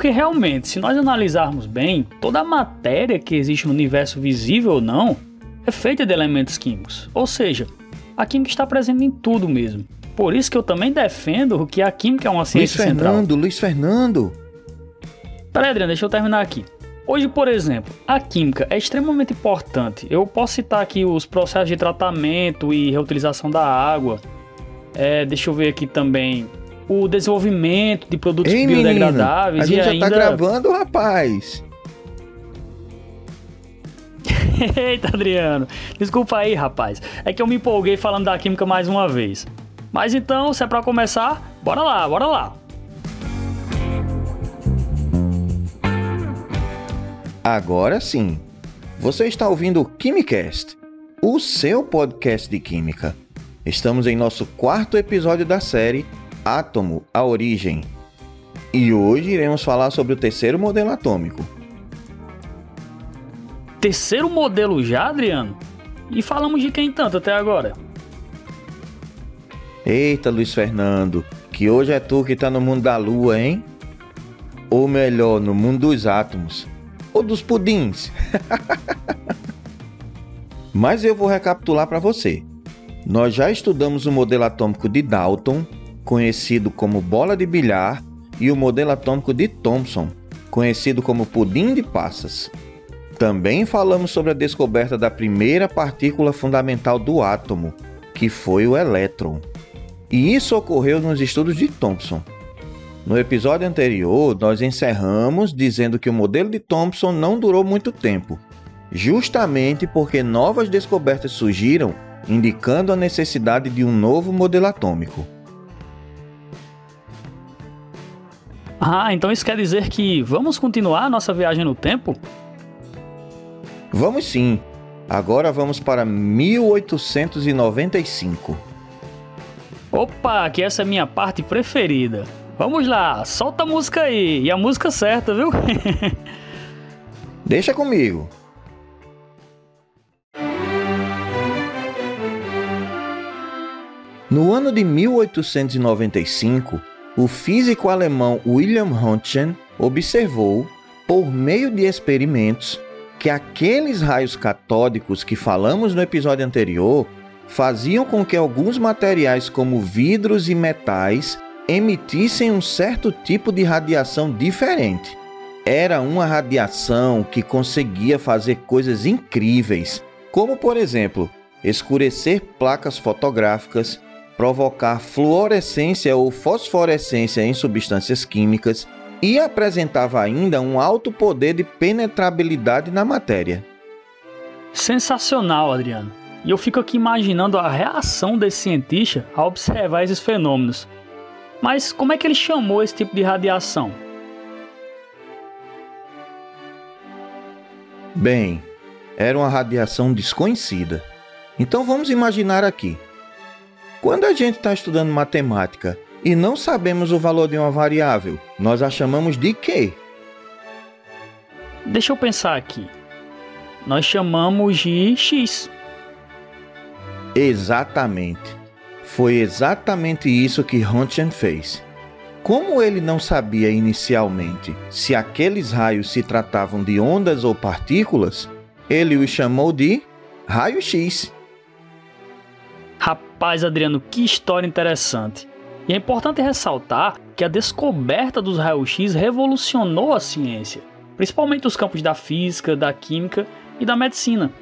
Porque realmente, se nós analisarmos bem, toda a matéria que existe no universo visível ou não é feita de elementos químicos. Ou seja, a química está presente em tudo mesmo. Por isso que eu também defendo que a química é uma ciência Luiz central. Fernando, Luiz Fernando. Peraí, Adriano, deixa eu terminar aqui. Hoje, por exemplo, a química é extremamente importante. Eu posso citar aqui os processos de tratamento e reutilização da água. É, deixa eu ver aqui também o desenvolvimento de produtos Ei, biodegradáveis menino, a gente e já ainda. tá gravando, rapaz. Eita, Adriano. Desculpa aí, rapaz. É que eu me empolguei falando da química mais uma vez. Mas então, se é pra começar, bora lá, bora lá. Agora sim. Você está ouvindo o Quimicast, o seu podcast de química. Estamos em nosso quarto episódio da série Átomo, a origem. E hoje iremos falar sobre o terceiro modelo atômico. Terceiro modelo já, Adriano? E falamos de quem tanto até agora? Eita, Luiz Fernando, que hoje é tu que tá no mundo da lua, hein? Ou melhor, no mundo dos átomos. Ou dos pudins. Mas eu vou recapitular para você. Nós já estudamos o modelo atômico de Dalton, conhecido como bola de bilhar, e o modelo atômico de Thomson, conhecido como pudim de passas. Também falamos sobre a descoberta da primeira partícula fundamental do átomo, que foi o elétron. E isso ocorreu nos estudos de Thomson. No episódio anterior, nós encerramos dizendo que o modelo de Thomson não durou muito tempo, justamente porque novas descobertas surgiram, indicando a necessidade de um novo modelo atômico. Ah, então isso quer dizer que vamos continuar a nossa viagem no tempo? Vamos sim. Agora vamos para 1895. Opa, que essa é a minha parte preferida. Vamos lá, solta a música aí. E a música certa, viu? Deixa comigo. No ano de 1895, o físico alemão William Röntgen observou, por meio de experimentos, que aqueles raios catódicos que falamos no episódio anterior faziam com que alguns materiais, como vidros e metais, emitissem um certo tipo de radiação diferente. Era uma radiação que conseguia fazer coisas incríveis, como por exemplo, escurecer placas fotográficas, provocar fluorescência ou fosforescência em substâncias químicas e apresentava ainda um alto poder de penetrabilidade na matéria. Sensacional, Adriano. E eu fico aqui imaginando a reação desse cientista ao observar esses fenômenos. Mas como é que ele chamou esse tipo de radiação? Bem, era uma radiação desconhecida. Então vamos imaginar aqui. Quando a gente está estudando matemática e não sabemos o valor de uma variável, nós a chamamos de quê? Deixa eu pensar aqui. Nós chamamos de x. Exatamente. Foi exatamente isso que Röntgen fez. Como ele não sabia inicialmente se aqueles raios se tratavam de ondas ou partículas, ele os chamou de raio-x. Rapaz, Adriano, que história interessante. E é importante ressaltar que a descoberta dos raios-x revolucionou a ciência, principalmente os campos da física, da química e da medicina.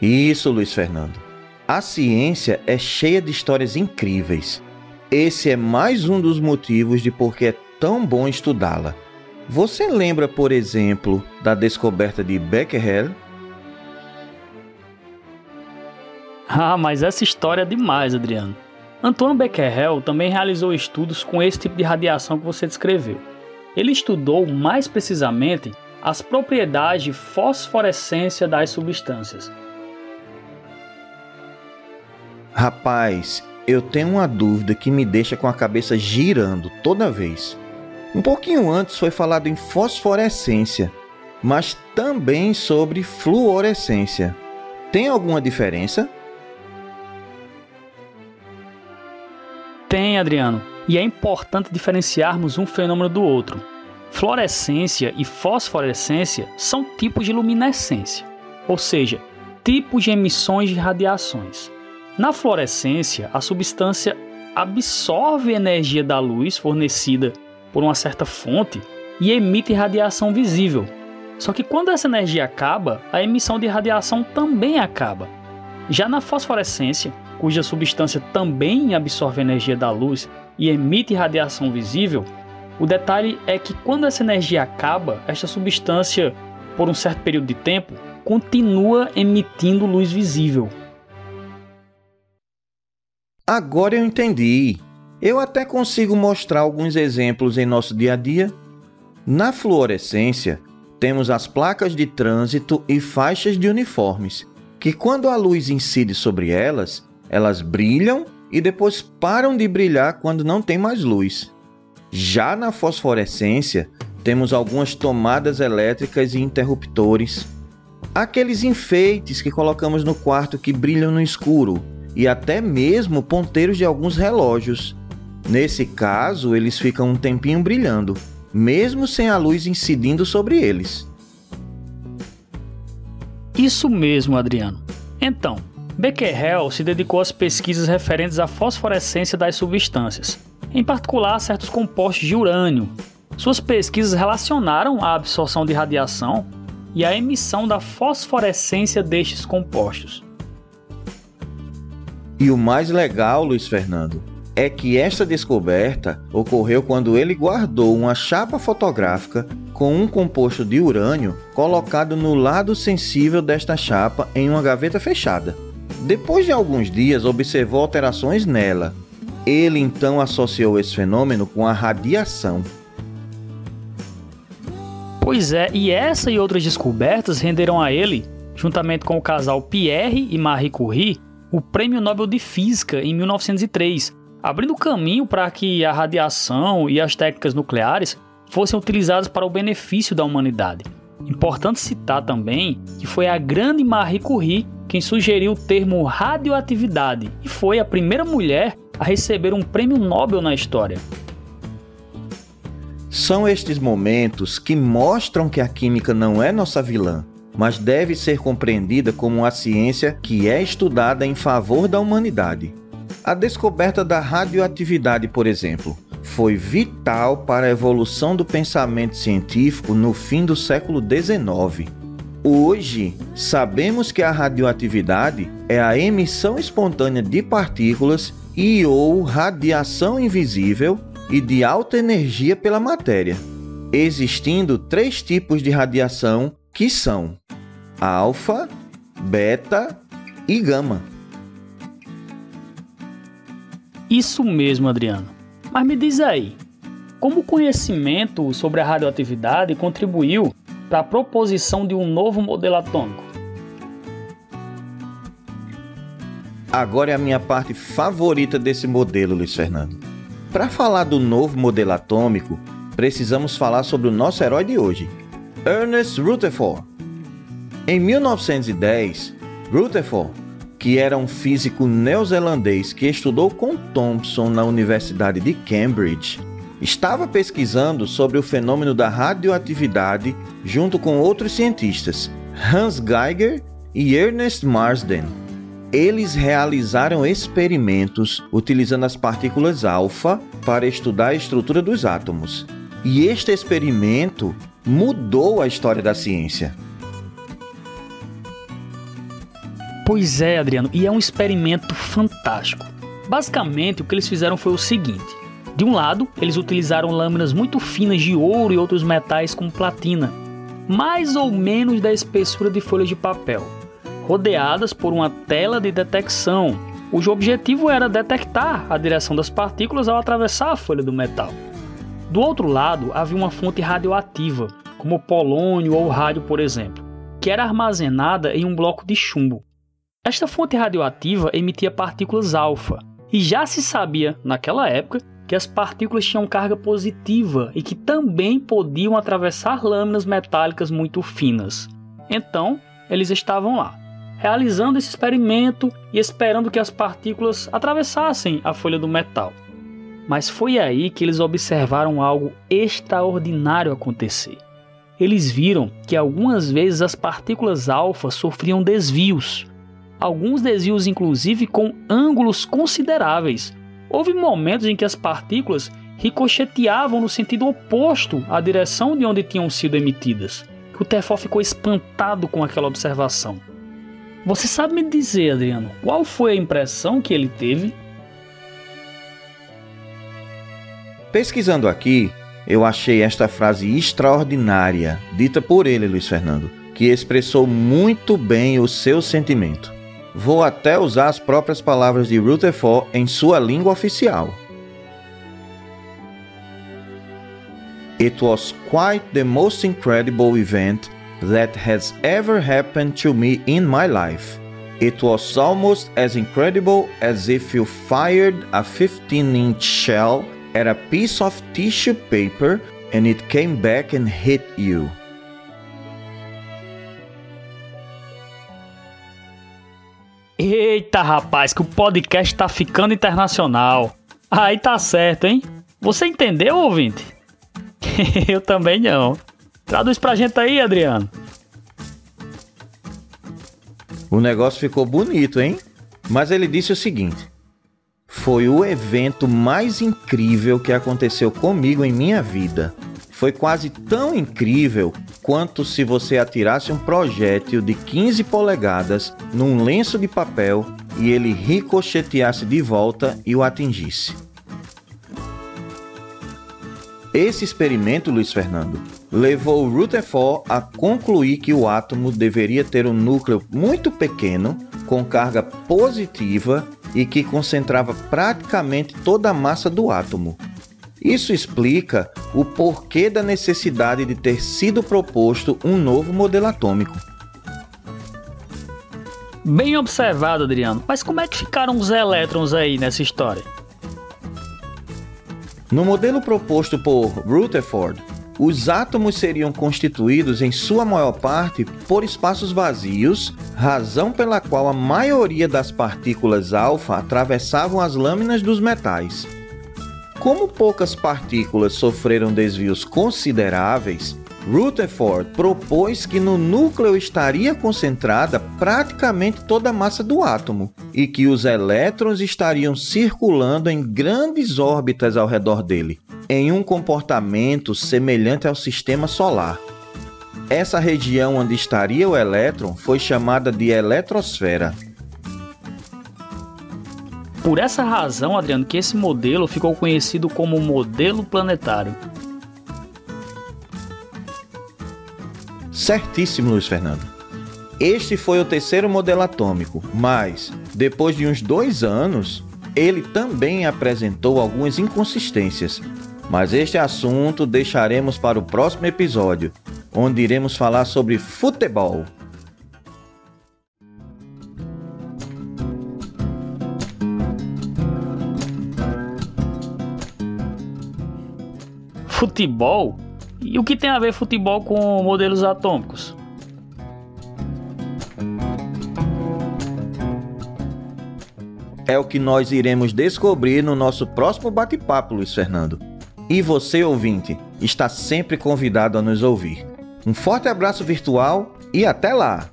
Isso, Luiz Fernando. A ciência é cheia de histórias incríveis. Esse é mais um dos motivos de por que é tão bom estudá-la. Você lembra, por exemplo, da descoberta de Becquerel? Ah, mas essa história é demais, Adriano. Antoine Becquerel também realizou estudos com esse tipo de radiação que você descreveu. Ele estudou mais precisamente as propriedades de fosforescência das substâncias. Rapaz, eu tenho uma dúvida que me deixa com a cabeça girando toda vez. Um pouquinho antes foi falado em fosforescência, mas também sobre fluorescência. Tem alguma diferença? Tem, Adriano, e é importante diferenciarmos um fenômeno do outro. Fluorescência e fosforescência são tipos de luminescência, ou seja, tipos de emissões de radiações. Na fluorescência, a substância absorve energia da luz fornecida por uma certa fonte e emite radiação visível. Só que quando essa energia acaba, a emissão de radiação também acaba. Já na fosforescência, cuja substância também absorve energia da luz e emite radiação visível, o detalhe é que quando essa energia acaba, esta substância, por um certo período de tempo, continua emitindo luz visível. Agora eu entendi. Eu até consigo mostrar alguns exemplos em nosso dia a dia. Na fluorescência, temos as placas de trânsito e faixas de uniformes, que quando a luz incide sobre elas, elas brilham e depois param de brilhar quando não tem mais luz. Já na fosforescência, temos algumas tomadas elétricas e interruptores, aqueles enfeites que colocamos no quarto que brilham no escuro e até mesmo ponteiros de alguns relógios. Nesse caso, eles ficam um tempinho brilhando, mesmo sem a luz incidindo sobre eles. Isso mesmo, Adriano. Então, Becquerel se dedicou às pesquisas referentes à fosforescência das substâncias, em particular certos compostos de urânio. Suas pesquisas relacionaram a absorção de radiação e a emissão da fosforescência destes compostos. E o mais legal, Luiz Fernando, é que esta descoberta ocorreu quando ele guardou uma chapa fotográfica com um composto de urânio colocado no lado sensível desta chapa em uma gaveta fechada. Depois de alguns dias, observou alterações nela. Ele então associou esse fenômeno com a radiação. Pois é, e essa e outras descobertas renderam a ele, juntamente com o casal Pierre e Marie Curie, o Prêmio Nobel de Física em 1903, abrindo caminho para que a radiação e as técnicas nucleares fossem utilizadas para o benefício da humanidade. Importante citar também que foi a grande Marie Curie quem sugeriu o termo radioatividade e foi a primeira mulher a receber um prêmio Nobel na história. São estes momentos que mostram que a química não é nossa vilã, mas deve ser compreendida como uma ciência que é estudada em favor da humanidade. A descoberta da radioatividade, por exemplo, foi vital para a evolução do pensamento científico no fim do século XIX. Hoje, sabemos que a radioatividade é a emissão espontânea de partículas e ou radiação invisível e de alta energia pela matéria, existindo três tipos de radiação que são alfa, beta e gama. Isso mesmo, Adriano. Mas me diz aí, como o conhecimento sobre a radioatividade contribuiu para a proposição de um novo modelo atômico? Agora é a minha parte favorita desse modelo, Luiz Fernando. Para falar do novo modelo atômico, precisamos falar sobre o nosso herói de hoje, Ernest Rutherford. Em 1910, Rutherford, que era um físico neozelandês que estudou com Thomson na Universidade de Cambridge, estava pesquisando sobre o fenômeno da radioatividade junto com outros cientistas, Hans Geiger e Ernest Marsden. Eles realizaram experimentos utilizando as partículas alfa para estudar a estrutura dos átomos. E este experimento mudou a história da ciência. Pois é, Adriano, e é um experimento fantástico. Basicamente, o que eles fizeram foi o seguinte: de um lado, eles utilizaram lâminas muito finas de ouro e outros metais como platina, mais ou menos da espessura de folhas de papel, rodeadas por uma tela de detecção, cujo objetivo era detectar a direção das partículas ao atravessar a folha do metal. Do outro lado, havia uma fonte radioativa, como polônio ou rádio, por exemplo, que era armazenada em um bloco de chumbo. Esta fonte radioativa emitia partículas alfa, e já se sabia, naquela época, que as partículas tinham carga positiva e que também podiam atravessar lâminas metálicas muito finas. Então, eles estavam lá, realizando esse experimento e esperando que as partículas atravessassem a folha do metal. Mas foi aí que eles observaram algo extraordinário acontecer. Eles viram que algumas vezes as partículas alfa sofriam desvios, alguns desvios inclusive com ângulos consideráveis. Houve momentos em que as partículas ricocheteavam no sentido oposto à direção de onde tinham sido emitidas. O Tefó ficou espantado com aquela observação. Você sabe me dizer, Adriano, qual foi a impressão que ele teve? Pesquisando aqui, eu achei esta frase extraordinária, dita por ele, Luiz Fernando, que expressou muito bem o seu sentimento. Vou até usar as próprias palavras de Rutherford em sua língua oficial. It was quite the most incredible event that has ever happened to me in my life. It was almost as incredible as if you fired a 15 inch shell at a piece of tissue paper and it came back and hit you. Eita, rapaz, que o podcast tá ficando internacional. Aí tá certo, hein? Você entendeu, ouvinte? Eu também não. Traduz pra gente aí, Adriano. O negócio ficou bonito, hein? Mas ele disse o seguinte: Foi o evento mais incrível que aconteceu comigo em minha vida. Foi quase tão incrível quanto se você atirasse um projétil de 15 polegadas num lenço de papel e ele ricocheteasse de volta e o atingisse. Esse experimento, Luiz Fernando, levou Rutherford a concluir que o átomo deveria ter um núcleo muito pequeno, com carga positiva e que concentrava praticamente toda a massa do átomo. Isso explica o porquê da necessidade de ter sido proposto um novo modelo atômico. Bem observado, Adriano. Mas como é que ficaram os elétrons aí nessa história? No modelo proposto por Rutherford, os átomos seriam constituídos em sua maior parte por espaços vazios, razão pela qual a maioria das partículas alfa atravessavam as lâminas dos metais. Como poucas partículas sofreram desvios consideráveis, Rutherford propôs que no núcleo estaria concentrada praticamente toda a massa do átomo e que os elétrons estariam circulando em grandes órbitas ao redor dele, em um comportamento semelhante ao sistema solar. Essa região onde estaria o elétron foi chamada de eletrosfera. Por essa razão, Adriano, que esse modelo ficou conhecido como modelo planetário. Certíssimo, Luiz Fernando. Este foi o terceiro modelo atômico, mas, depois de uns dois anos, ele também apresentou algumas inconsistências. Mas este assunto deixaremos para o próximo episódio, onde iremos falar sobre futebol. Futebol? E o que tem a ver futebol com modelos atômicos? É o que nós iremos descobrir no nosso próximo bate-papo, Luiz Fernando. E você, ouvinte, está sempre convidado a nos ouvir. Um forte abraço virtual e até lá!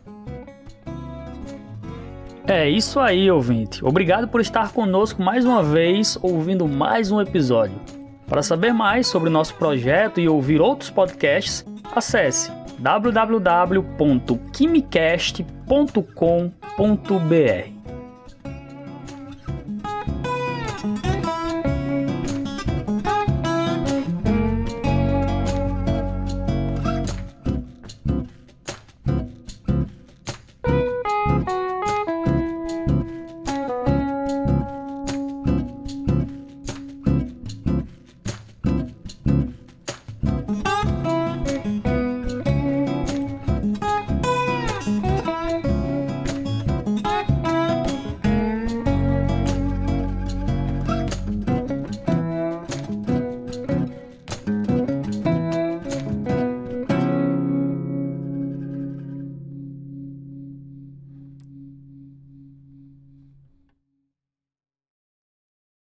É isso aí, ouvinte. Obrigado por estar conosco mais uma vez, ouvindo mais um episódio. Para saber mais sobre o nosso projeto e ouvir outros podcasts, acesse www.quimicast.com.br.